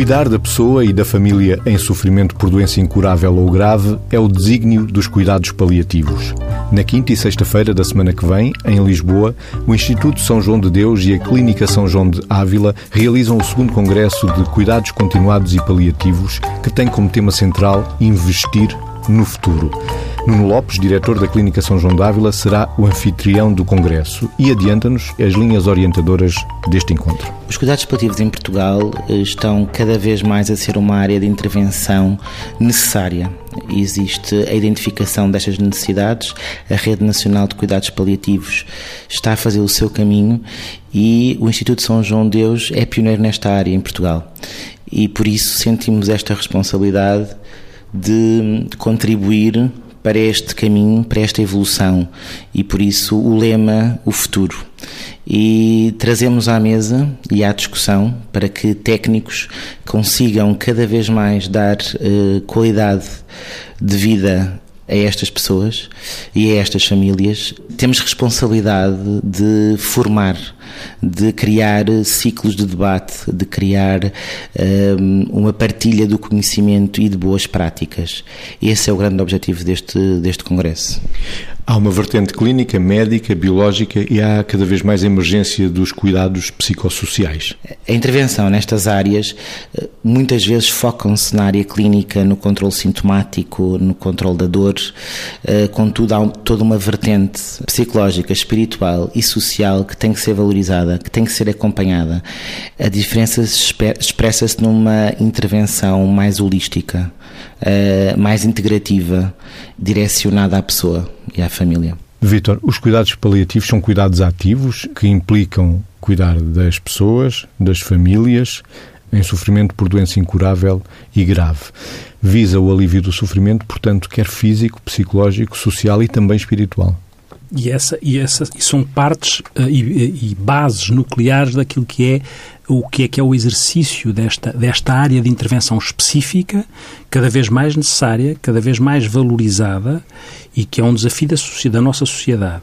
Cuidar da pessoa e da família em sofrimento por doença incurável ou grave é o desígnio dos cuidados paliativos. Na quinta e sexta-feira da semana que vem, em Lisboa, o Instituto São João de Deus e a Clínica São João de Ávila realizam o segundo Congresso de Cuidados Continuados e Paliativos, que tem como tema central investir no futuro. Nuno Lopes, diretor da Clínica São João d'Ávila, será o anfitrião do Congresso e adianta-nos as linhas orientadoras deste encontro. Os cuidados paliativos em Portugal eh, estão cada vez mais a ser uma área de intervenção necessária. Existe a identificação destas necessidades, a Rede Nacional de Cuidados Paliativos está a fazer o seu caminho e o Instituto São João Deus é pioneiro nesta área em Portugal. E por isso sentimos esta responsabilidade de contribuir para este caminho, para esta evolução e por isso o lema o futuro. E trazemos à mesa e à discussão para que técnicos consigam cada vez mais dar uh, qualidade de vida a estas pessoas e a estas famílias. Temos responsabilidade de formar, de criar ciclos de debate, de criar um, uma partilha do conhecimento e de boas práticas. Esse é o grande objetivo deste, deste Congresso. Há uma vertente clínica, médica, biológica e há cada vez mais emergência dos cuidados psicossociais. A intervenção nestas áreas eh, muitas vezes focam-se na área clínica, no controle sintomático, no controle da dor, eh, contudo há toda uma vertente psicológica, espiritual e social que tem que ser valorizada, que tem que ser acompanhada. A diferença expressa-se numa intervenção mais holística, eh, mais integrativa, direcionada à pessoa e à família. Vítor, os cuidados paliativos são cuidados ativos que implicam cuidar das pessoas, das famílias, em sofrimento por doença incurável e grave. Visa o alívio do sofrimento, portanto, quer físico, psicológico, social e também espiritual. E, essa, e, essa, e são partes uh, e, e, bases nucleares daquilo que é o que é que é o exercício desta, desta área de intervenção específica, cada vez mais necessária, cada vez mais valorizada e que é um desafio da, da nossa sociedade.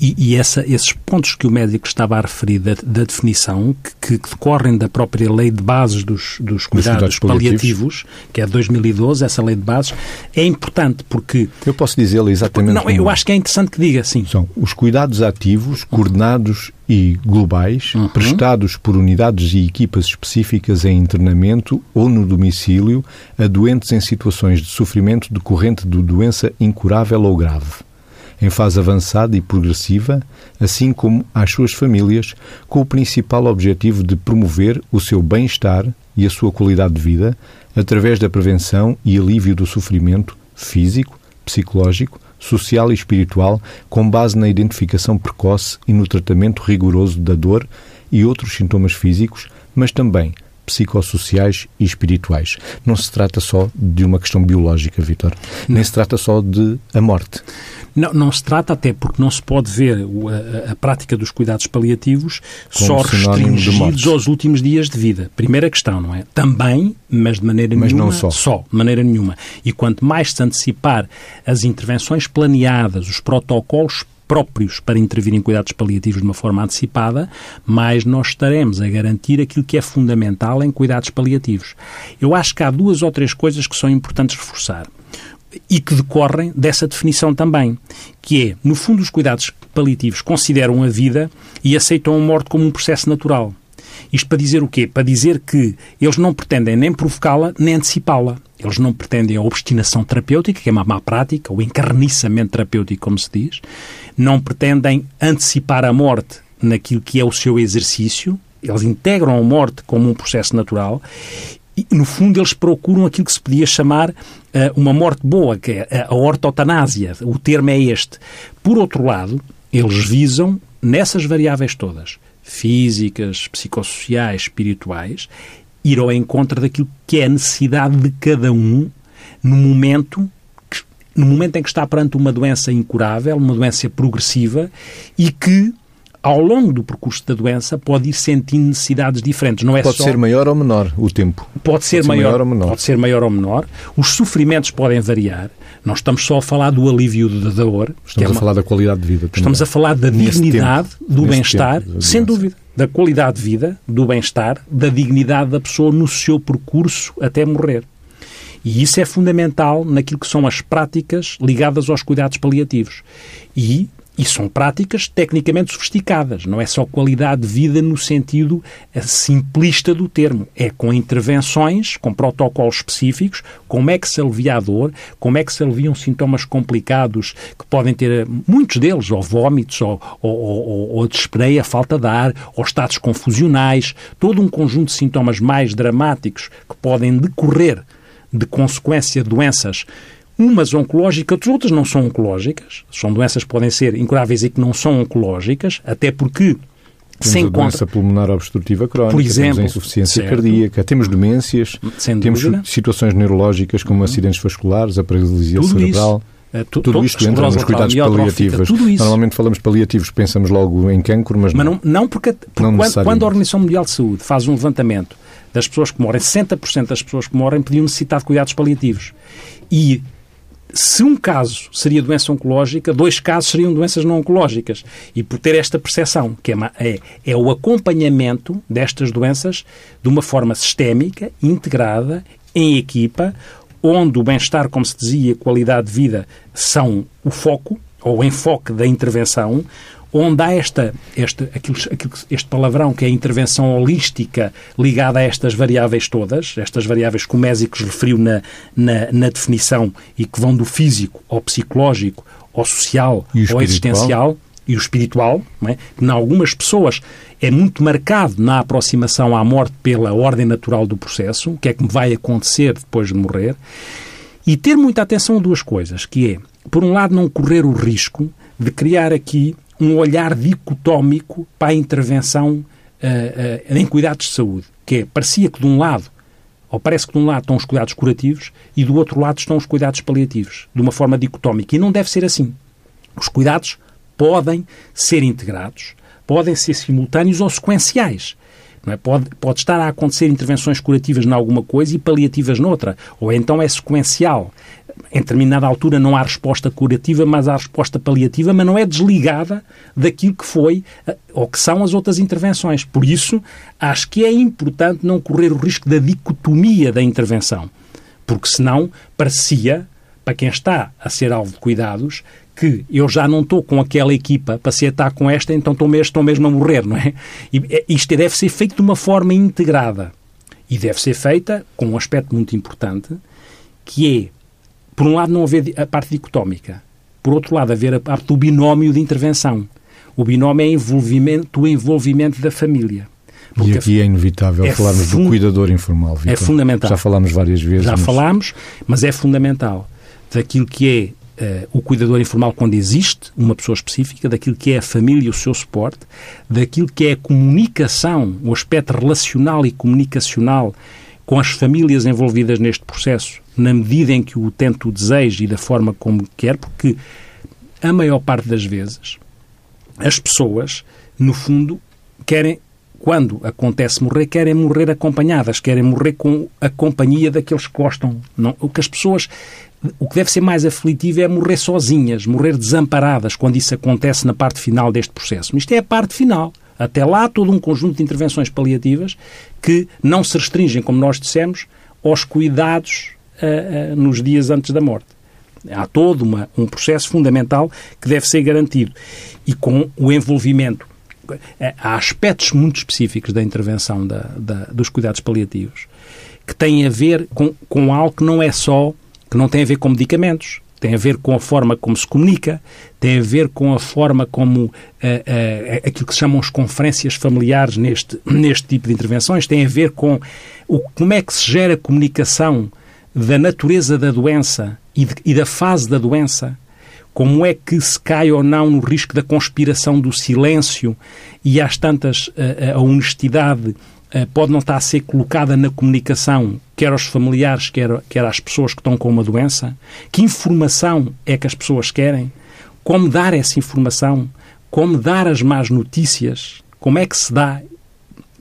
E, e essa, esses pontos que o médico estava a referir da, da definição, que, que, decorrem da própria lei de bases dos, dos cuidados, cuidados paliativos, paliativos, que é de 2012, essa lei de bases, é importante porque... Eu posso dizê-lo exatamente... Não, eu acho que é interessante que diga, sim. São os cuidados ativos, coordenados e globais, uhum. prestados por unidades e equipas específicas em internamento ou no domicílio a doentes em situações de sofrimento decorrente de doença incurável ou grave em fase avançada e progressiva, assim como às suas famílias, com o principal objetivo de promover o seu bem-estar e a sua qualidade de vida através da prevenção e alívio do sofrimento físico, psicológico, social e espiritual, com base na identificação precoce e no tratamento rigoroso da dor e outros sintomas físicos, mas também psicossociais e espirituais. Não se trata só de uma questão biológica, Vitor. Nem se trata só de a morte. Não, não se trata até porque não se pode ver a, a prática dos cuidados paliativos Como só restringidos aos últimos dias de vida. Primeira questão, não é? Também, mas de maneira mas nenhuma. Mas não só. Só, de maneira nenhuma. E quanto mais se antecipar as intervenções planeadas, os protocolos próprios para intervir em cuidados paliativos de uma forma antecipada, mais nós estaremos a garantir aquilo que é fundamental em cuidados paliativos. Eu acho que há duas ou três coisas que são importantes reforçar e que decorrem dessa definição também, que é, no fundo, os cuidados paliativos consideram a vida e aceitam a morte como um processo natural. Isto para dizer o quê? Para dizer que eles não pretendem nem provocá-la, nem antecipá-la. Eles não pretendem a obstinação terapêutica, que é uma má prática, o encarniçamento terapêutico, como se diz. Não pretendem antecipar a morte naquilo que é o seu exercício. Eles integram a morte como um processo natural e, no fundo, eles procuram aquilo que se podia chamar uh, uma morte boa, que é a ortotanásia. O termo é este. Por outro lado, eles visam, nessas variáveis todas, físicas, psicossociais, espirituais, ir ao encontro daquilo que é a necessidade de cada um no momento no momento em que está perante uma doença incurável, uma doença progressiva e que ao longo do percurso da doença, pode ir sentindo necessidades diferentes. Não é pode só... ser maior ou menor o tempo. Pode ser, pode maior, ser maior, ou menor. Pode ser maior ou menor. Os sofrimentos podem variar. Não estamos só a falar do alívio da dor. Estamos é uma... a falar da qualidade de vida. Também. Estamos a falar da dignidade, tempo, do bem-estar, sem dúvida. da qualidade de vida, do bem-estar, da dignidade da pessoa no seu percurso até morrer. E isso é fundamental naquilo que são as práticas ligadas aos cuidados paliativos. E e são práticas tecnicamente sofisticadas, não é só qualidade de vida no sentido eh, simplista do termo. É com intervenções, com protocolos específicos, como é que se alivia a dor, como é que se aliviam sintomas complicados que podem ter, eh, muitos deles, ou vômitos, ou, ou, ou, ou despreia, falta de ar, ou estados confusionais, todo um conjunto de sintomas mais dramáticos que podem decorrer de consequência de doenças umas oncológicas, outras não são oncológicas. São doenças que podem ser incuráveis e que não são oncológicas, até porque temos se encontra... a doença pulmonar obstrutiva crónica, Por exemplo, temos a insuficiência certo. cardíaca, temos demências, temos situações neurológicas como uhum. acidentes vasculares, a paralisia tudo cerebral. Isso. Uh, tu, tudo isto entra nos cuidados paliativos. Normalmente falamos paliativos, pensamos logo em cancro, mas, mas não. Não, porque, porque não quando, quando a Organização Mundial de Saúde faz um levantamento das pessoas que morrem, 60% das pessoas que morrem podiam necessitar de cuidados paliativos. E se um caso seria doença oncológica, dois casos seriam doenças não oncológicas. E por ter esta percepção, que é, é, é o acompanhamento destas doenças de uma forma sistémica, integrada, em equipa, onde o bem-estar, como se dizia, a qualidade de vida são o foco, ou o enfoque da intervenção, onde há esta, este, aquilo, este palavrão que é a intervenção holística ligada a estas variáveis todas, estas variáveis que o Mésicos referiu na, na, na definição e que vão do físico ao psicológico, ao social, ao existencial e o espiritual, não é? que em algumas pessoas é muito marcado na aproximação à morte pela ordem natural do processo, o que é que me vai acontecer depois de morrer, e ter muita atenção a duas coisas, que é, por um lado, não correr o risco de criar aqui um olhar dicotómico para a intervenção uh, uh, em cuidados de saúde, que é, parecia que de um lado, ou parece que de um lado estão os cuidados curativos e do outro lado estão os cuidados paliativos, de uma forma dicotómica. E não deve ser assim. Os cuidados podem ser integrados, podem ser simultâneos ou sequenciais. É? pode, pode estar a acontecer intervenções curativas em alguma coisa e paliativas noutra. Ou então é sequencial em determinada altura não há resposta curativa, mas há resposta paliativa, mas não é desligada daquilo que foi eh, ou que são as outras intervenções. Por isso, acho que é importante não correr o risco da dicotomia da intervenção, porque senão parecia, para quem está a ser alvo de cuidados, que eu já não estou com aquela equipa para se atar com esta, então estou mesmo, estou mesmo a morrer, não é? E eh, isto deve ser feito de uma forma integrada. E deve ser feita com um aspecto muito importante, que é por um lado, não haver a parte dicotómica. Por outro lado, haver a parte do binómio de intervenção. O binómio é envolvimento, o envolvimento da família. Porque e aqui é inevitável é falarmos do cuidador informal, Victor. É fundamental. Já falámos várias vezes. Já mas... falámos, mas é fundamental. Daquilo que é uh, o cuidador informal quando existe uma pessoa específica, daquilo que é a família e o seu suporte, daquilo que é a comunicação, o aspecto relacional e comunicacional com as famílias envolvidas neste processo, na medida em que o utente o deseja e da forma como quer, porque a maior parte das vezes as pessoas, no fundo, querem, quando acontece morrer, querem morrer acompanhadas, querem morrer com a companhia daqueles que gostam. Não, o que as pessoas. O que deve ser mais aflitivo é morrer sozinhas, morrer desamparadas, quando isso acontece na parte final deste processo. Isto é a parte final. Até lá, todo um conjunto de intervenções paliativas que não se restringem, como nós dissemos, aos cuidados uh, nos dias antes da morte. Há todo uma, um processo fundamental que deve ser garantido. E com o envolvimento. Eh, há aspectos muito específicos da intervenção da, da, dos cuidados paliativos que têm a ver com, com algo que não é só, que não tem a ver com medicamentos, tem a ver com a forma como se comunica, tem a ver com a forma como aquilo que se chamam as conferências familiares neste, neste tipo de intervenções, tem a ver com o, como é que se gera comunicação da natureza da doença e, de, e da fase da doença, como é que se cai ou não no risco da conspiração do silêncio e às tantas a, a honestidade eh, pode não estar a ser colocada na comunicação, quer aos familiares, quer, quer às pessoas que estão com uma doença? Que informação é que as pessoas querem? Como dar essa informação? Como dar as más notícias? Como é que se dá?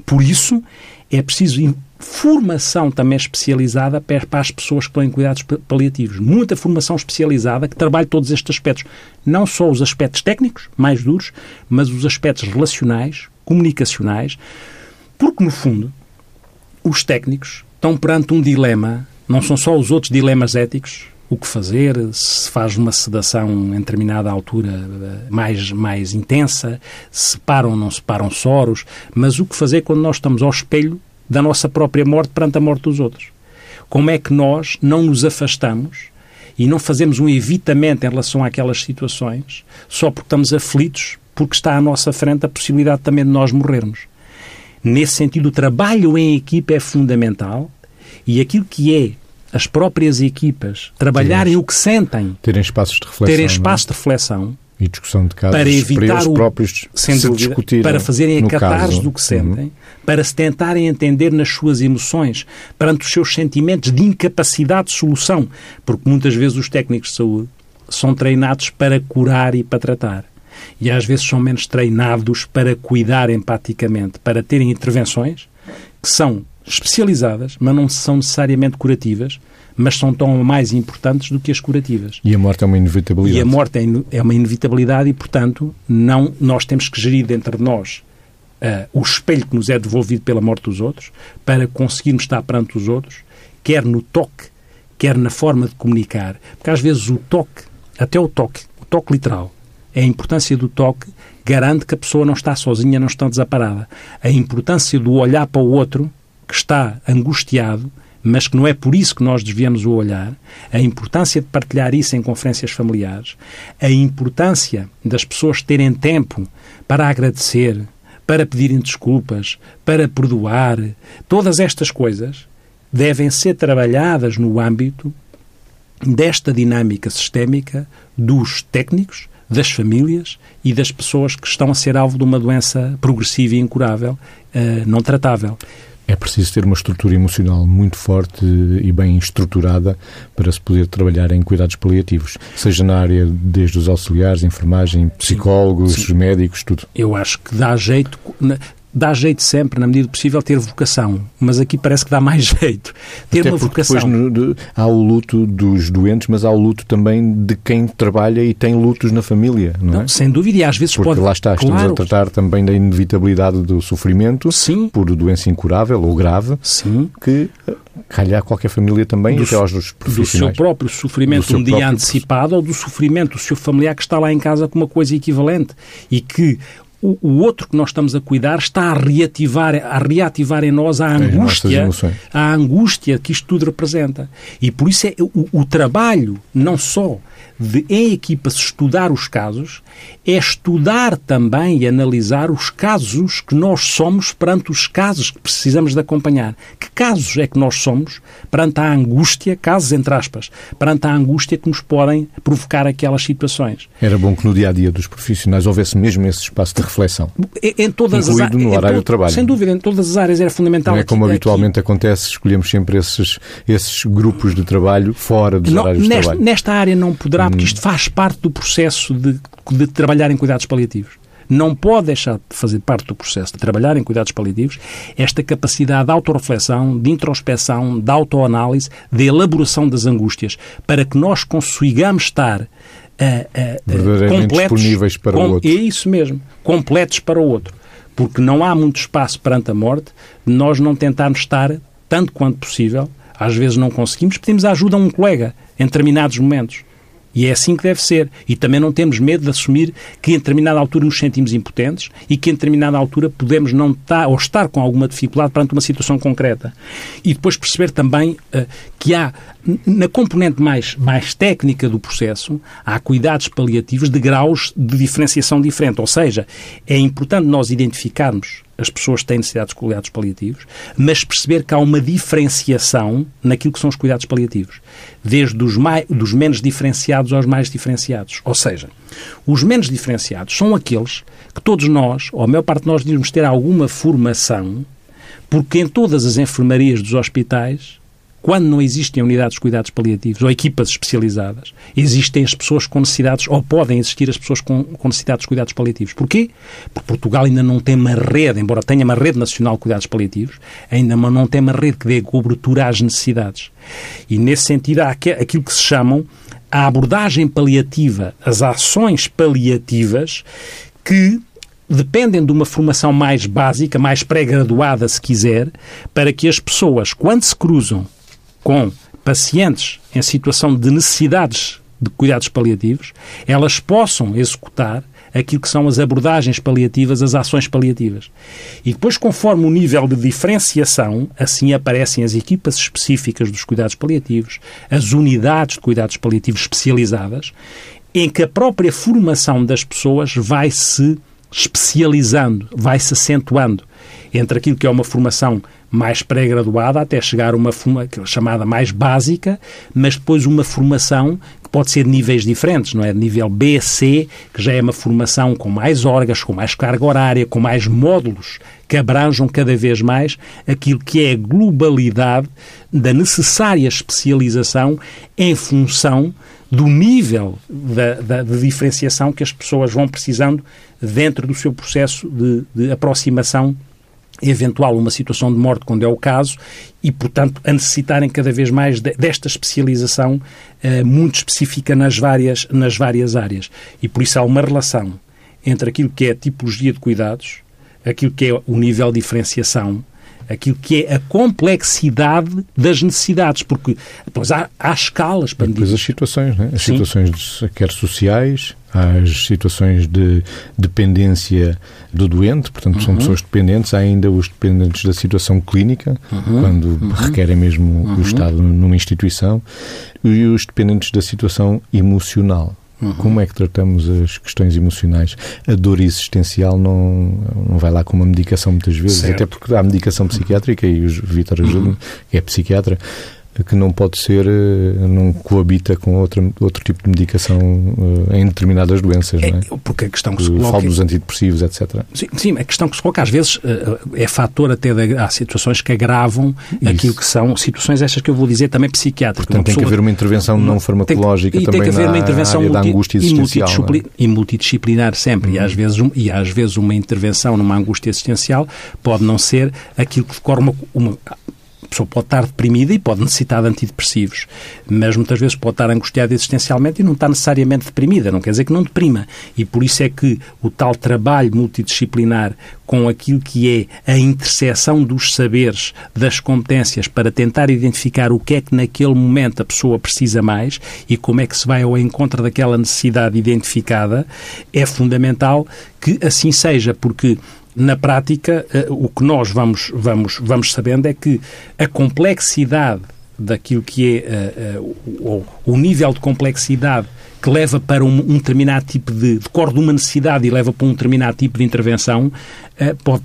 Por isso, é preciso formação também especializada para as pessoas que estão em cuidados paliativos. Muita formação especializada que trabalhe todos estes aspectos. Não só os aspectos técnicos, mais duros, mas os aspectos relacionais, comunicacionais, porque, no fundo, os técnicos estão perante um dilema, não são só os outros dilemas éticos, o que fazer, se faz uma sedação em determinada altura eh, mais, mais intensa, se param ou não se param soros, mas o que fazer quando nós estamos ao espelho da nossa própria morte perante a morte dos outros. Como é que nós não nos afastamos e não fazemos um evitamento em relação àquelas situações só porque estamos aflitos, porque está à nossa frente a possibilidade também de nós morrermos. Nesse sentido, o trabalho em equipa é fundamental e aquilo que é as próprias equipas trabalharem o que sentem, terem espaços de reflexão, terem espaço de reflexão e discussão de casos para evitar para eles o, próprios sem se dúvida, discutirem para fazerem a catarse do que sentem, uhum. para se tentarem entender nas suas emoções, perante os seus sentimentos de incapacidade de solução, porque muitas vezes os técnicos de saúde são treinados para curar e para tratar. E às vezes são menos treinados para cuidar empaticamente, para terem intervenções que são especializadas, mas não são necessariamente curativas, mas são tão mais importantes do que as curativas. E a morte é uma inevitabilidade. E a morte é, é uma inevitabilidade e, portanto, não, nós temos que gerir dentro de nós uh, o espelho que nos é devolvido pela morte dos outros para conseguirmos estar perante os outros, quer no toque, quer na forma de comunicar. Porque às vezes o toque, até o toque, o toque literal, a importância do toque garante que a pessoa não está sozinha, não está desaparada. A importância do olhar para o outro, que está angustiado, mas que não é por isso que nós desviamos o olhar, a importância de partilhar isso em conferências familiares, a importância das pessoas terem tempo para agradecer, para pedirem desculpas, para perdoar, todas estas coisas devem ser trabalhadas no âmbito desta dinâmica sistémica dos técnicos, das famílias e das pessoas que estão a ser alvo de uma doença progressiva e incurável, uh, não tratável. É preciso ter uma estrutura emocional muito forte e bem estruturada para se poder trabalhar em cuidados paliativos, seja na área desde os auxiliares, enfermagem, psicólogos, sim, sim. médicos, tudo. Eu acho que dá jeito dá jeito sempre, na medida do possível, ter vocação. Mas aqui parece que dá mais jeito. Ter Até uma vocação. Depois no, de, há o luto dos doentes, mas há o luto também de quem trabalha e tem lutos na família, não, não é? Sem dúvida, e às vezes Porque pode... lá está, estamos claro. a tratar também da inevitabilidade do sofrimento Sim. por doença incurável ou grave, Sim. que calhar qualquer família também, do, até aos dos profissionais. Do seu próprio sofrimento seu um dia próprio... antecipado ou do sofrimento do seu familiar que está lá em casa com uma coisa equivalente e que o, o, outro que nós estamos a cuidar está a reativar, a reativar em nós a angústia, a angústia que isto tudo representa. E por isso é o, o trabalho, não só de em equipa se estudar os casos, é estudar também e analisar os casos que nós somos perante os casos que precisamos de acompanhar. Que casos é que nós somos perante a angústia, casos entre aspas, perante a angústia que nos podem provocar aquelas situações. Era bom que no dia a dia dos profissionais houvesse mesmo esse espaço de reflexão. Em, em todas Incluído as no horário de trabalho. Sem dúvida, em todas as áreas era fundamental. Não é como aqui, habitualmente aqui. acontece, escolhemos sempre esses, esses grupos de trabalho fora dos não, horários de trabalho. Nesta área não poderá, porque isto faz parte do processo de, de trabalhar em cuidados paliativos. Não pode deixar de fazer parte do processo de trabalhar em cuidados paliativos esta capacidade de autorreflexão, de introspeção, de autoanálise, de elaboração das angústias, para que nós consigamos estar uh, uh, completos, disponíveis para com, o outro. É isso mesmo, completos para o outro. Porque não há muito espaço perante a morte de nós não tentarmos estar, tanto quanto possível, às vezes não conseguimos, pedimos a ajuda a um colega em determinados momentos. E é assim que deve ser. E também não temos medo de assumir que em determinada altura nos sentimos impotentes e que em determinada altura podemos não estar ou estar com alguma dificuldade perante uma situação concreta. E depois perceber também uh, que há, na componente mais, mais técnica do processo, há cuidados paliativos de graus de diferenciação diferente. Ou seja, é importante nós identificarmos as pessoas têm necessidades de cuidados paliativos, mas perceber que há uma diferenciação naquilo que são os cuidados paliativos, desde os mais, dos menos diferenciados aos mais diferenciados. Ou seja, os menos diferenciados são aqueles que todos nós, ou a maior parte de nós, devemos ter alguma formação, porque em todas as enfermarias dos hospitais quando não existem unidades de cuidados paliativos ou equipas especializadas, existem as pessoas com necessidades, ou podem existir as pessoas com, com necessidades de cuidados paliativos. Porquê? Porque Portugal ainda não tem uma rede, embora tenha uma rede nacional de cuidados paliativos, ainda não tem uma rede que dê cobertura às necessidades. E, nesse sentido, há aquilo que se chamam a abordagem paliativa, as ações paliativas que dependem de uma formação mais básica, mais pré-graduada, se quiser, para que as pessoas, quando se cruzam com pacientes em situação de necessidades de cuidados paliativos, elas possam executar aquilo que são as abordagens paliativas, as ações paliativas. E depois, conforme o nível de diferenciação, assim aparecem as equipas específicas dos cuidados paliativos, as unidades de cuidados paliativos especializadas, em que a própria formação das pessoas vai se especializando, vai se acentuando entre aquilo que é uma formação mais pré-graduada até chegar a uma forma chamada mais básica, mas depois uma formação que pode ser de níveis diferentes, não é? Nível B, C, que já é uma formação com mais órgãos, com mais carga horária, com mais módulos que abranjam cada vez mais aquilo que é a globalidade da necessária especialização em função do nível da, da, de diferenciação que as pessoas vão precisando dentro do seu processo de, de aproximação eventual uma situação de morte, quando é o caso, e, portanto, a necessitarem cada vez mais de, desta especialização uh, muito específica nas várias, nas várias áreas. E por isso há uma relação entre aquilo que é a tipologia de cuidados, aquilo que é o nível de diferenciação, aquilo que é a complexidade das necessidades, porque depois há, há escalas para depois as situações, né? as Sim. situações quer sociais, as situações de dependência do doente, portanto, são uhum. pessoas dependentes, há ainda os dependentes da situação clínica, uhum. quando uhum. requerem mesmo o uhum. Estado numa instituição, e os dependentes da situação emocional. Uhum. Como é que tratamos as questões emocionais? A dor existencial não, não vai lá com uma medicação muitas vezes, certo. até porque há medicação psiquiátrica e o Vítor ajuda que é psiquiatra, que não pode ser, eh, não coabita com outra, outro tipo de medicação uh, em determinadas doenças, é, não é? Porque a questão que se coloca... Falo dos antidepressivos, etc. Sim, sim, a questão que se coloca às vezes uh, é fator até de, há situações que agravam Isso. aquilo que são situações estas que eu vou dizer também psiquiátricas. Portanto, tem que haver uma intervenção não farmacológica tem, também tem que haver uma intervenção multi, da angústia existencial. E, multidisciplinar, é? e multidisciplinar sempre. Uhum. E, às vezes, um, e às vezes uma intervenção numa angústia existencial pode não ser aquilo que decorre uma, uma pessoa pode estar deprimida e pode necessitar de antidepressivos, mas muitas vezes pode estar angustiada existencialmente e não está necessariamente deprimida, não quer dizer que não deprima. E por isso é que o tal trabalho multidisciplinar com aquilo que é a interseção dos saberes, das competências, para tentar identificar o que é que naquele momento a pessoa precisa mais e como é que se vai ao encontro daquela necessidade identificada, é fundamental que assim seja, porque na prática, eh, o que nós vamos, vamos, vamos sabendo é que a complexidade daquilo que é uh, uh, o, o, nível de complexidade que leva para um, um determinado tipo de, decorre de uma necessidade e leva para um determinado tipo de intervenção, pode,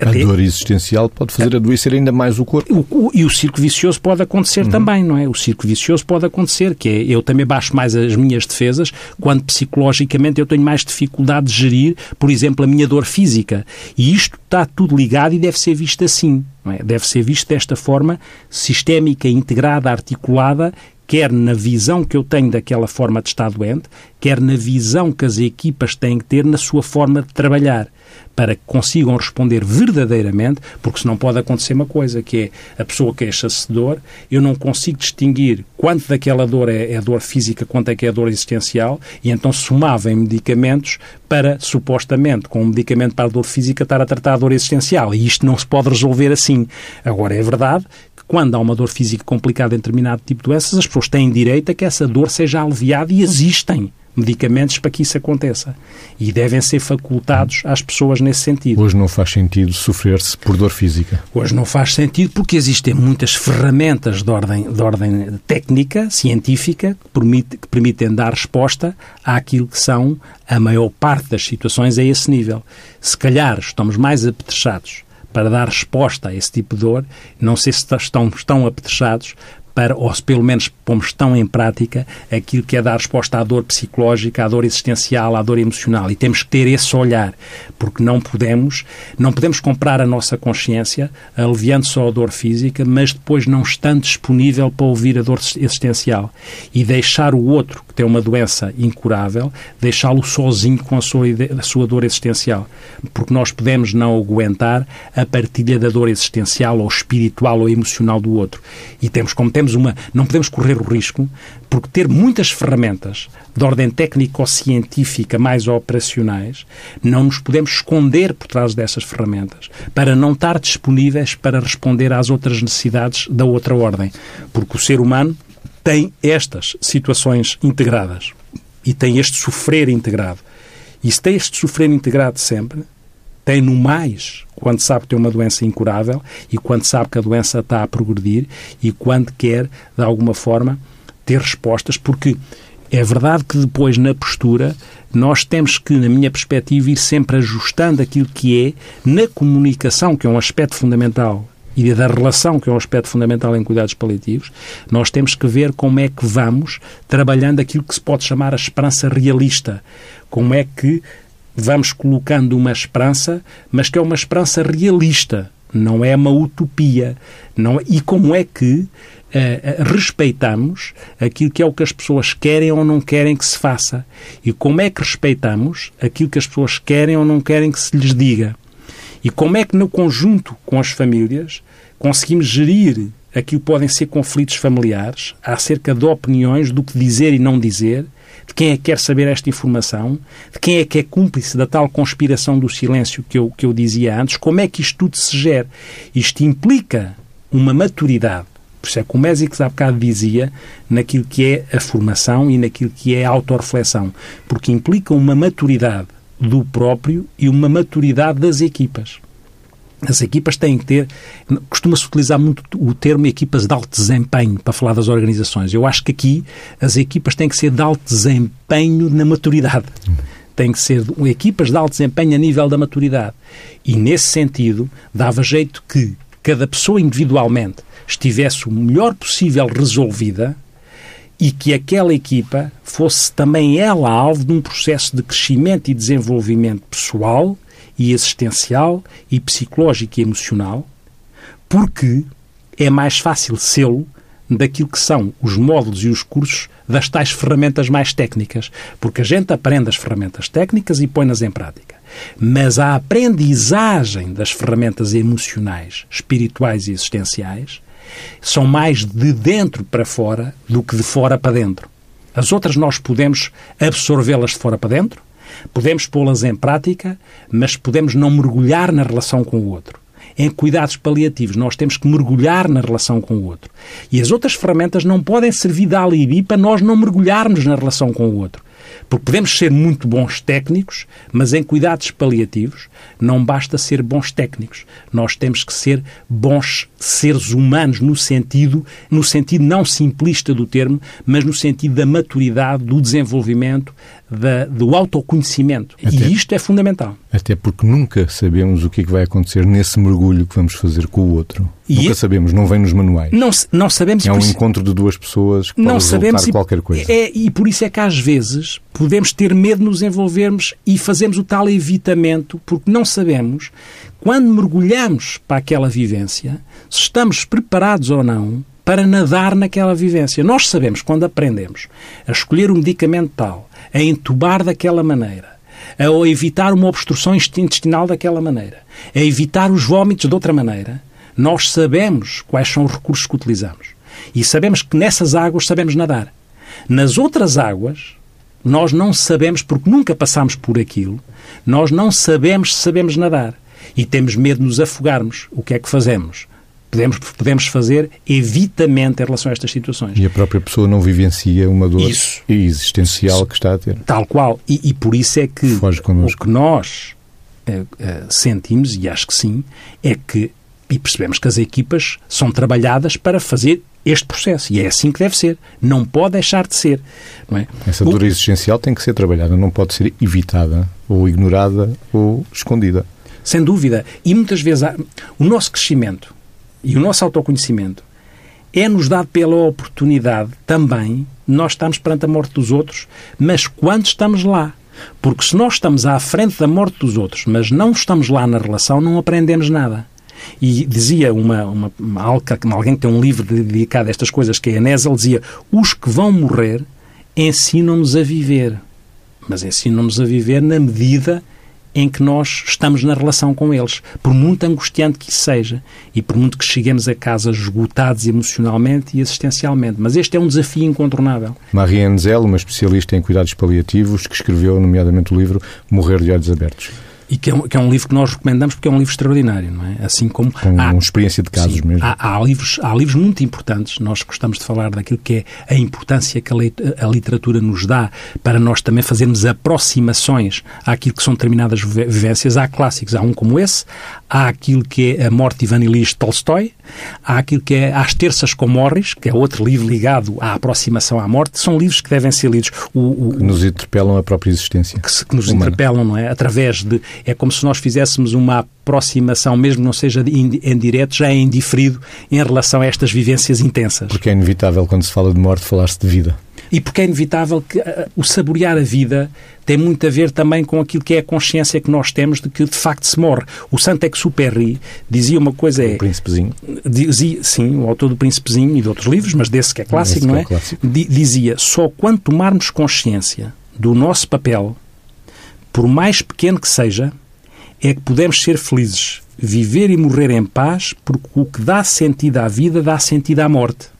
a dor existencial pode fazer adoecer ainda mais o corpo. O, o, e o círculo vicioso pode acontecer uhum. também, não é? O círculo vicioso pode acontecer, que é eu também baixo mais as minhas defesas quando psicologicamente eu tenho mais dificuldade de gerir, por exemplo, a minha dor física. E isto está tudo ligado e deve ser visto assim. É? Deve ser visto desta forma sistémica, integrada, articulada quer na visão que eu tenho daquela forma de estar doente, quer na visão que as equipas têm que ter na sua forma de trabalhar para que consigam responder verdadeiramente, porque senão pode acontecer uma coisa, que é a pessoa queixa-se de dor, eu não consigo distinguir quanto daquela dor é, é dor física, quanto é que é dor existencial, e então somava em medicamentos para, supostamente, com um medicamento para a dor física, estar a tratar a dor existencial. E isto não se pode resolver assim. Agora, é verdade quando há uma dor física complicada em determinado tipo de doenças, as pessoas têm direito a que essa dor seja aliviada e existem medicamentos para que isso aconteça. E devem ser facultados às pessoas nesse sentido. Hoje não faz sentido sofrer-se por dor física. Hoje não faz sentido porque existem muitas ferramentas de ordem, de ordem técnica, científica, que, permite, que permitem dar resposta àquilo que são a maior parte das situações a esse nível. Se calhar estamos mais apetrechados para dar resposta a esse tipo de dor, não sei se estão, estão apetrechados para, ou se pelo menos pomos tão em prática aquilo que é dar resposta à dor psicológica, à dor existencial, à dor emocional. E temos que ter esse olhar, porque não podemos, não podemos comprar a nossa consciência aliviando só a dor física, mas depois não estando disponível para ouvir a dor existencial. E deixar o outro, tem uma doença incurável, deixá-lo sozinho com a sua, a sua dor existencial. Porque nós podemos não aguentar a partilha da dor existencial ou espiritual ou emocional do outro. E temos como temos uma, não podemos correr o risco, porque ter muitas ferramentas de ordem técnico-científica mais operacionais, não nos podemos esconder por trás dessas ferramentas para não estar disponíveis para responder às outras necessidades da outra ordem. Porque o ser humano tem estas situações integradas e tem este sofrer integrado. E se tem este sofrer integrado sempre, tem no mais quando sabe que tem uma doença incurável e quando sabe que a doença está a progredir e quando quer, de alguma forma, ter respostas, porque é verdade que depois, na postura, nós temos que, na minha perspectiva, ir sempre ajustando aquilo que é na comunicação, que é um aspecto fundamental, e da relação, que é um aspecto fundamental em cuidados paliativos, nós temos que ver como é que vamos trabalhando aquilo que se pode chamar a esperança realista. Como é que vamos colocando uma esperança, mas que é uma esperança realista, não é uma utopia. Não, é, e como é que Uh, respeitamos aquilo que é o que as pessoas querem ou não querem que se faça. E como é que respeitamos aquilo que as pessoas querem ou não querem que se lhes diga. E como é que, no conjunto com as famílias, conseguimos gerir aquilo que podem ser conflitos familiares acerca de opiniões, do que dizer e não dizer, de quem é que quer saber esta informação, de quem é que é cúmplice da tal conspiração do silêncio que eu, que eu dizia antes, como é que isto tudo se gera. Isto implica uma maturidade. Por isso é que o Mésicles há bocado dizia naquilo que é a formação e naquilo que é a autorreflexão, porque implica uma maturidade do próprio e uma maturidade das equipas. As equipas têm que ter. Costuma-se utilizar muito o termo equipas de alto desempenho para falar das organizações. Eu acho que aqui as equipas têm que ser de alto desempenho na maturidade. Têm que ser equipas de alto desempenho a nível da maturidade. E nesse sentido, dava jeito que cada pessoa individualmente estivesse o melhor possível resolvida e que aquela equipa fosse também ela alvo de um processo de crescimento e desenvolvimento pessoal e existencial e psicológico e emocional, porque é mais fácil sê-lo daquilo que são os módulos e os cursos das tais ferramentas mais técnicas, porque a gente aprende as ferramentas técnicas e põe-nas em prática. Mas a aprendizagem das ferramentas emocionais, espirituais e existenciais são mais de dentro para fora do que de fora para dentro. As outras nós podemos absorvê-las de fora para dentro, Podemos pô-las em prática, mas podemos não mergulhar na relação com o outro. Em cuidados paliativos, nós temos que mergulhar na relação com o outro. E as outras ferramentas não podem servir de alibi para nós não mergulharmos na relação com o outro. Porque podemos ser muito bons técnicos, mas em cuidados paliativos não basta ser bons técnicos. Nós temos que ser bons seres humanos no sentido, no sentido não simplista do termo, mas no sentido da maturidade, do desenvolvimento, da, do autoconhecimento. Até, e isto é fundamental. Até porque nunca sabemos o que, é que vai acontecer nesse mergulho que vamos fazer com o outro. E nunca é, sabemos, não vem nos manuais. Não, não sabemos. É um encontro de duas pessoas que não sabemos qualquer coisa. É, e por isso é que às vezes podemos ter medo de nos envolvermos e fazemos o tal evitamento, porque não sabemos, quando mergulhamos para aquela vivência, se estamos preparados ou não para nadar naquela vivência. Nós sabemos, quando aprendemos a escolher um medicamento tal, a entubar daquela maneira, a evitar uma obstrução intestinal daquela maneira, a evitar os vômitos de outra maneira, nós sabemos quais são os recursos que utilizamos. E sabemos que nessas águas sabemos nadar. Nas outras águas, nós não sabemos, porque nunca passamos por aquilo, nós não sabemos se sabemos nadar. E temos medo de nos afogarmos. O que é que fazemos? Podemos, podemos fazer evitamento em relação a estas situações. E a própria pessoa não vivencia uma dor isso. existencial isso. que está a ter. Tal qual. E, e por isso é que o que nós uh, uh, sentimos, e acho que sim, é que e percebemos que as equipas são trabalhadas para fazer este processo. E é assim que deve ser. Não pode deixar de ser. É? Essa dor o... existencial tem que ser trabalhada, não pode ser evitada, ou ignorada, ou escondida. Sem dúvida. E muitas vezes há... o nosso crescimento e o nosso autoconhecimento é-nos dado pela oportunidade também nós estamos perante a morte dos outros, mas quando estamos lá. Porque se nós estamos à frente da morte dos outros, mas não estamos lá na relação, não aprendemos nada. E dizia uma, uma, uma alguém que tem um livro dedicado a estas coisas, que é a Nesel, dizia: Os que vão morrer ensinam-nos a viver. Mas ensinam-nos a viver na medida em que nós estamos na relação com eles, por muito angustiante que isso seja e por muito que cheguemos a casa esgotados emocionalmente e existencialmente. Mas este é um desafio incontornável. Marie Zel, uma especialista em cuidados paliativos, que escreveu, nomeadamente, o livro Morrer de Olhos Abertos e que é, um, que é, um, livro que nós recomendamos porque é um livro extraordinário, não é? Assim como com há, uma experiência de casos sim, mesmo. Há, há, livros, há livros muito importantes. Nós gostamos de falar daquilo que é a importância que a, a literatura nos dá para nós também fazermos aproximações àquilo que são determinadas vivências. Há clássicos, há um como esse, há aquilo que é a Morte de Ivan Ilyich Tolstói, há aquilo que é Às Terças com Morris, que é outro livro ligado à aproximação à morte. São livros que devem ser lidos. O, o, que nos interpelam a própria existência. Que, se, que nos humana. interpelam, não é? Através de é como se nós fizéssemos uma aproximação, mesmo que não seja em direto, já é indiferido em relação a estas vivências intensas. Porque é inevitável, quando se fala de morte, falar-se de vida. E porque é inevitável que uh, o saborear a vida tem muito a ver também com aquilo que é a consciência que nós temos de que de facto se morre. O Saint-Exupéry dizia uma coisa... É, o Príncipezinho. Dizia, sim, o autor do Príncipezinho e de outros livros, mas desse que é clássico, não é? é clássico. Dizia, só quando tomarmos consciência do nosso papel, por mais pequeno que seja, é que podemos ser felizes, viver e morrer em paz, porque o que dá sentido à vida dá sentido à morte.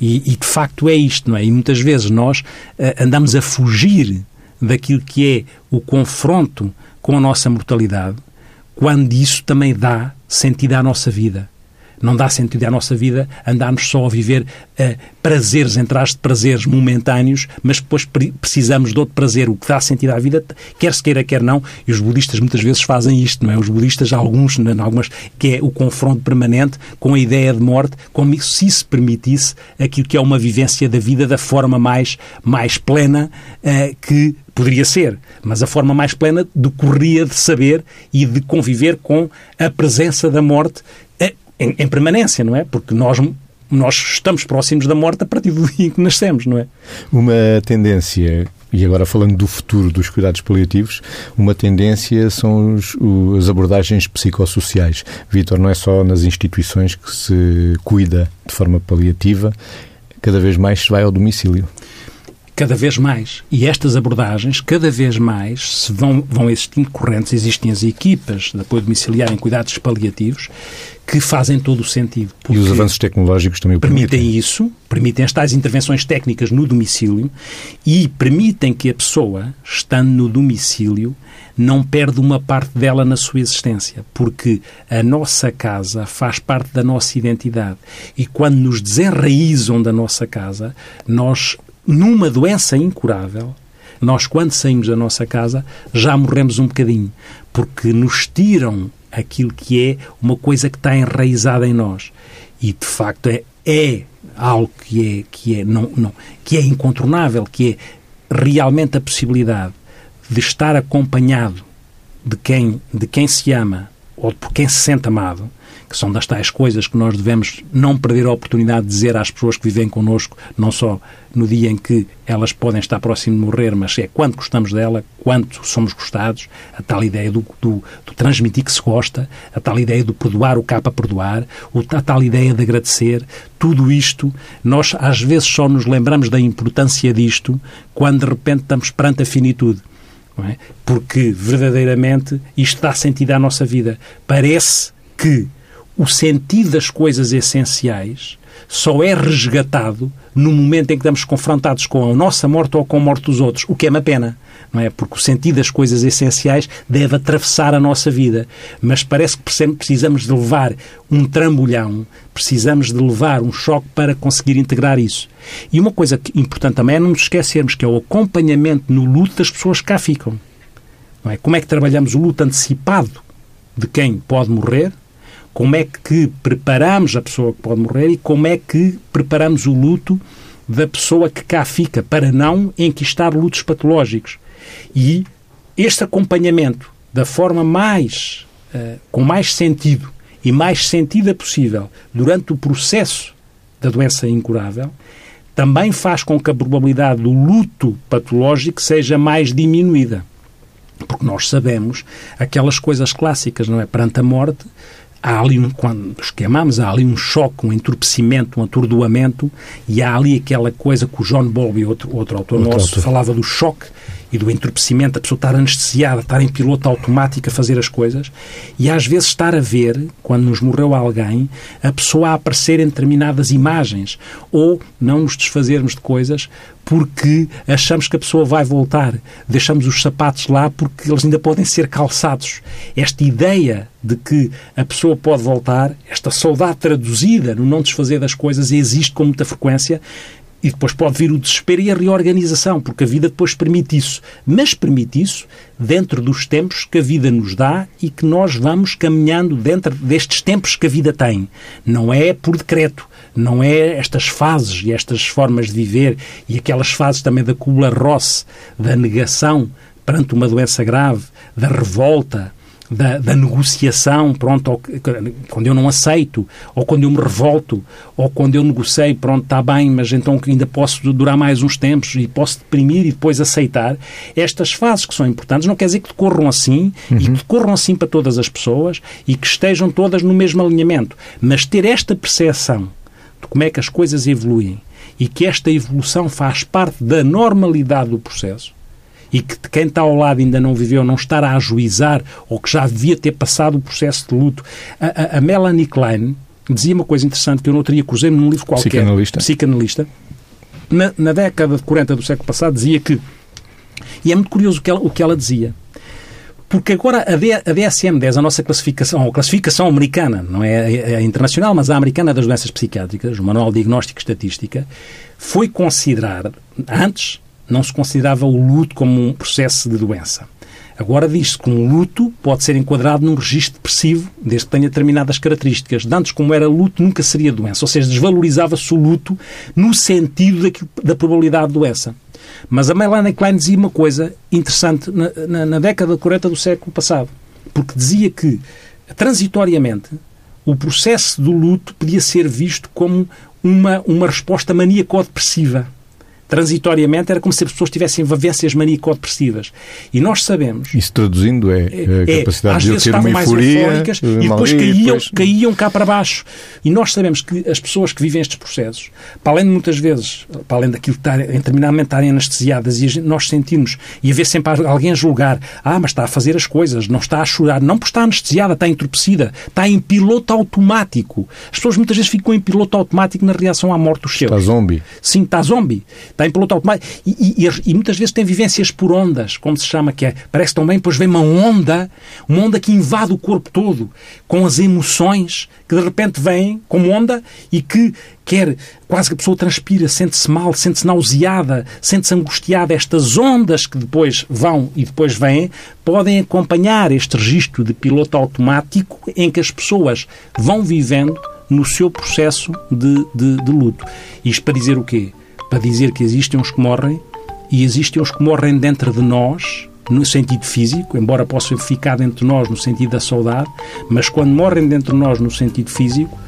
E, e de facto é isto, não é? E muitas vezes nós uh, andamos a fugir daquilo que é o confronto com a nossa mortalidade, quando isso também dá sentido à nossa vida. Não dá sentido à nossa vida andarmos só a viver uh, prazeres, entre as de prazeres momentâneos, mas depois pre precisamos de outro prazer. O que dá sentido à vida, quer se queira, quer não, e os budistas muitas vezes fazem isto, não é? Os budistas, alguns, em algumas, que é o confronto permanente com a ideia de morte, como se se permitisse aquilo que é uma vivência da vida da forma mais, mais plena uh, que poderia ser, mas a forma mais plena decorria de saber e de conviver com a presença da morte em, em permanência, não é? Porque nós nós estamos próximos da morte a partir do dia em que nascemos, não é? Uma tendência, e agora falando do futuro dos cuidados paliativos, uma tendência são os, as abordagens psicossociais. Vítor, não é só nas instituições que se cuida de forma paliativa, cada vez mais se vai ao domicílio cada vez mais. E estas abordagens, cada vez mais, se vão, vão existindo correntes, existem as equipas de apoio domiciliar em cuidados paliativos que fazem todo o sentido. E os avanços tecnológicos também o permitem. Permitem isso, permitem as tais intervenções técnicas no domicílio e permitem que a pessoa, estando no domicílio, não perde uma parte dela na sua existência, porque a nossa casa faz parte da nossa identidade. E quando nos desenraizam da nossa casa, nós numa doença incurável, nós, quando saímos da nossa casa, já morremos um bocadinho, porque nos tiram aquilo que é uma coisa que está enraizada em nós. E, de facto, é, é algo que é, que, é, não, não, que é incontornável, que é realmente a possibilidade de estar acompanhado de quem, de quem se ama ou por quem se sente amado, que são das tais coisas que nós devemos não perder a oportunidade de dizer às pessoas que vivem connosco, não só no dia em que elas podem estar próximo de morrer, mas é quanto gostamos dela, quanto somos gostados, a tal ideia do, do, do transmitir que se gosta, a tal ideia do perdoar o cá para perdoar, a tal ideia de agradecer, tudo isto, nós às vezes só nos lembramos da importância disto quando de repente estamos perante a finitude. É? Porque verdadeiramente isto dá sentido à nossa vida. Parece que o sentido das coisas essenciais só é resgatado no momento em que estamos confrontados com a nossa morte ou com a morte dos outros, o que é uma pena, não é? Porque o sentido das coisas essenciais deve atravessar a nossa vida, mas parece que precisamos de levar um trambolhão, precisamos de levar um choque para conseguir integrar isso. E uma coisa importante também é não nos esquecermos que é o acompanhamento no luto das pessoas que cá ficam. Não é? Como é que trabalhamos o luto antecipado de quem pode morrer, como é que preparamos a pessoa que pode morrer e como é que preparamos o luto da pessoa que cá fica, para não enquistar lutos patológicos. E este acompanhamento da forma mais, uh, com mais sentido e mais sentida possível durante o processo da doença incurável, também faz com que a probabilidade do luto patológico seja mais diminuída. Porque nós sabemos aquelas coisas clássicas, não é? Perante a morte, há ali, um, quando nos queimamos, há ali um choque, um entorpecimento, um atordoamento, e há ali aquela coisa que o John Bowlby, outro, outro autor outro nosso, autor. falava do choque, e do entorpecimento, a pessoa estar anestesiada, estar em piloto automático a fazer as coisas, e às vezes estar a ver, quando nos morreu alguém, a pessoa a aparecer em determinadas imagens, ou não nos desfazermos de coisas porque achamos que a pessoa vai voltar. Deixamos os sapatos lá porque eles ainda podem ser calçados. Esta ideia de que a pessoa pode voltar, esta saudade traduzida no não desfazer das coisas, existe com muita frequência. E depois pode vir o desespero e a reorganização, porque a vida depois permite isso. Mas permite isso dentro dos tempos que a vida nos dá e que nós vamos caminhando dentro destes tempos que a vida tem. Não é por decreto não é estas fases e estas formas de viver e aquelas fases também da Kubler-Ross, da negação perante uma doença grave, da revolta, da, da, negociação, pronto, ou, quando eu não aceito, ou quando eu me revolto, ou quando eu negociei, pronto, está bem, mas então ainda posso durar mais uns tempos e posso deprimir e depois aceitar. Estas fases que são importantes não quer dizer que decorram assim uhum. e que decorram assim para todas as pessoas e que estejam todas no mesmo alinhamento, mas ter esta percepção de como é que as coisas evoluem e que esta evolução faz parte da normalidade do processo e que quem está ao lado ainda não viveu, não estar a ajuizar ou que já devia ter passado o processo de luto. A, a, a Melanie Klein dizia uma coisa interessante que eu não teria cruzei-me num livro qualquer. Psicanalista. Psicanalista. Na, na, década de 40 do século passado dizia que, e é muito curioso o que ela, o que ela dizia, porque agora a, DSM-10, a nossa classificação, a classificação americana, não é a internacional, mas a americana das doenças psiquiátricas, o Manual de Diagnóstico e Estatística, foi considerar, antes não se considerava o luto como um processo de doença. Agora diz-se que um luto pode ser enquadrado num registro depressivo, desde que tenha determinadas características. Antes, como era luto, nunca seria doença. Ou seja, desvalorizava-se o luto no sentido da probabilidade de doença. Mas a Melanie Klein dizia uma coisa interessante na, na, na década de 40 do século passado, porque dizia que, transitoriamente, o processo do luto podia ser visto como uma, uma resposta maníaco-depressiva transitoriamente era como se as pessoas tivessem vivências maníaco-depressivas. E nós sabemos... Isso traduzindo é, é a capacidade é, de ter uma euforia... E depois caíam, depois... caíam cá para baixo. E nós sabemos que as pessoas que vivem estes processos, para além de muitas vezes, para além daquilo de estarem, determinadamente estarem anestesiadas e nós sentimos, e haver sempre alguém a julgar, ah, mas está a fazer as coisas, não está a chorar, não porque está anestesiada, está entorpecida, está em piloto automático. As pessoas muitas vezes ficam em piloto automático na reação à morte dos seus. Está zombie. Sim, está zombie está em piloto automático. E, e, e, muitas vezes tem vivências por ondas, como se chama, que é, parece tão bem, depois vem uma onda, uma onda que invade o corpo todo, com as emoções que de repente vêm como onda e que quer, quase que a pessoa transpira, sente-se mal, sente-se nauseada, sente-se angustiada. Estas ondas que depois vão e depois vêm podem acompanhar este registro de piloto automático em que as pessoas vão vivendo no seu processo de, de, de luto. Isto para dizer o quê? Para dizer que existem uns que morrem e existem os que morrem dentro de nós, no sentido físico, embora possam ficar dentro de nós no sentido da saudade, mas quando morrem dentro de nós no sentido físico,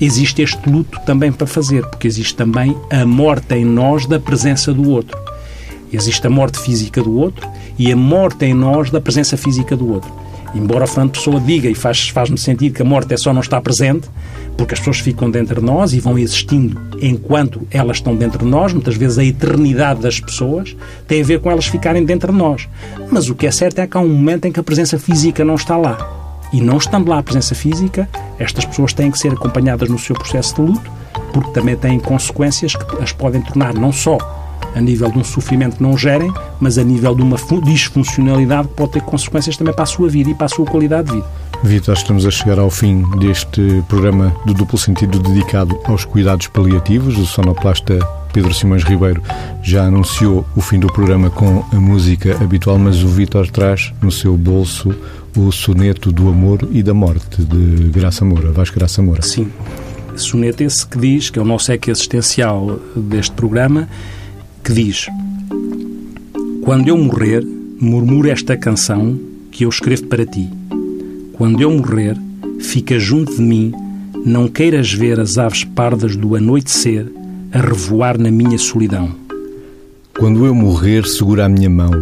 existe este luto também para fazer, porque existe também a morte em nós da presença do outro. Existe a morte física do outro e a morte em nós da presença física do outro. Embora Fernando Pessoa diga, e faz-me faz sentido, que a morte é só não estar presente, porque as pessoas ficam dentro de nós e vão existindo enquanto elas estão dentro de nós, muitas vezes a eternidade das pessoas tem a ver com elas ficarem dentro de nós. Mas o que é certo é que há um momento em que a presença física não está lá. E não estando lá a presença física, estas pessoas têm que ser acompanhadas no seu processo de luto, porque também têm consequências que as podem tornar não só a nível de um sofrimento que não gerem, mas a nível de uma disfuncionalidade que pode ter consequências também para a sua vida e para a sua qualidade de vida. Vitor, estamos a chegar ao fim deste programa do duplo sentido dedicado aos cuidados paliativos. O sonoplasta Pedro Simões Ribeiro já anunciou o fim do programa com a música habitual, mas o Vitor traz no seu bolso o soneto do amor e da morte de Graça Moura, Vasco Graça Moura. Sim, soneto esse que diz, que é o nosso eco existencial deste programa, que diz: Quando eu morrer, murmura esta canção que eu escrevo para ti. Quando eu morrer, fica junto de mim, não queiras ver as aves pardas do anoitecer a revoar na minha solidão. Quando eu morrer, segura a minha mão,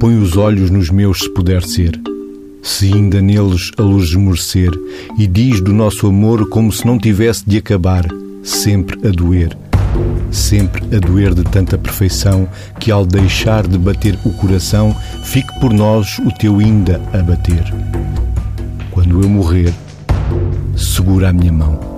põe os olhos nos meus se puder ser. Se ainda neles a luz esmorecer, e diz do nosso amor como se não tivesse de acabar, sempre a doer sempre a doer de tanta perfeição que ao deixar de bater o coração, fique por nós o teu ainda a bater. Quando eu morrer, segura a minha mão.